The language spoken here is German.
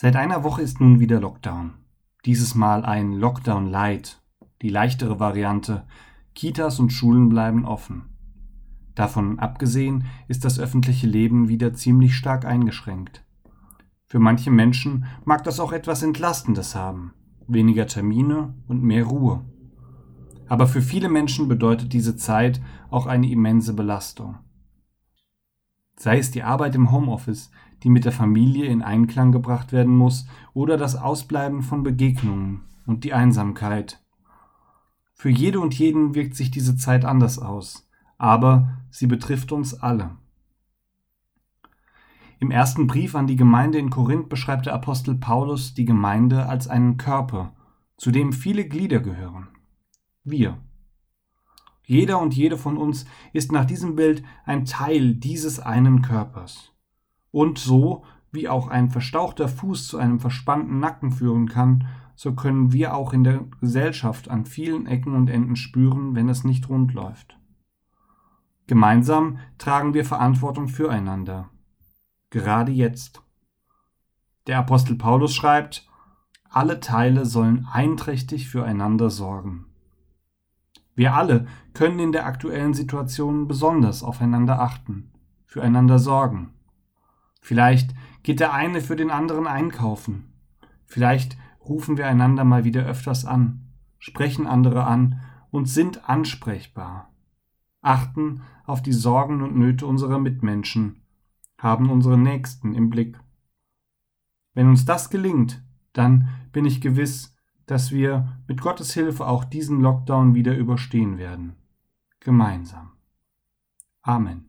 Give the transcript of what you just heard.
Seit einer Woche ist nun wieder Lockdown. Dieses Mal ein Lockdown Light, die leichtere Variante. Kitas und Schulen bleiben offen. Davon abgesehen ist das öffentliche Leben wieder ziemlich stark eingeschränkt. Für manche Menschen mag das auch etwas Entlastendes haben, weniger Termine und mehr Ruhe. Aber für viele Menschen bedeutet diese Zeit auch eine immense Belastung. Sei es die Arbeit im Homeoffice, die mit der Familie in Einklang gebracht werden muss, oder das Ausbleiben von Begegnungen und die Einsamkeit. Für jede und jeden wirkt sich diese Zeit anders aus, aber sie betrifft uns alle. Im ersten Brief an die Gemeinde in Korinth beschreibt der Apostel Paulus die Gemeinde als einen Körper, zu dem viele Glieder gehören. Wir. Jeder und jede von uns ist nach diesem Bild ein Teil dieses einen Körpers. Und so, wie auch ein verstauchter Fuß zu einem verspannten Nacken führen kann, so können wir auch in der Gesellschaft an vielen Ecken und Enden spüren, wenn es nicht rund läuft. Gemeinsam tragen wir Verantwortung füreinander. Gerade jetzt. Der Apostel Paulus schreibt, alle Teile sollen einträchtig füreinander sorgen. Wir alle können in der aktuellen Situation besonders aufeinander achten, füreinander sorgen. Vielleicht geht der eine für den anderen einkaufen. Vielleicht rufen wir einander mal wieder öfters an, sprechen andere an und sind ansprechbar. Achten auf die Sorgen und Nöte unserer Mitmenschen, haben unsere Nächsten im Blick. Wenn uns das gelingt, dann bin ich gewiss, dass wir mit Gottes Hilfe auch diesen Lockdown wieder überstehen werden. Gemeinsam. Amen.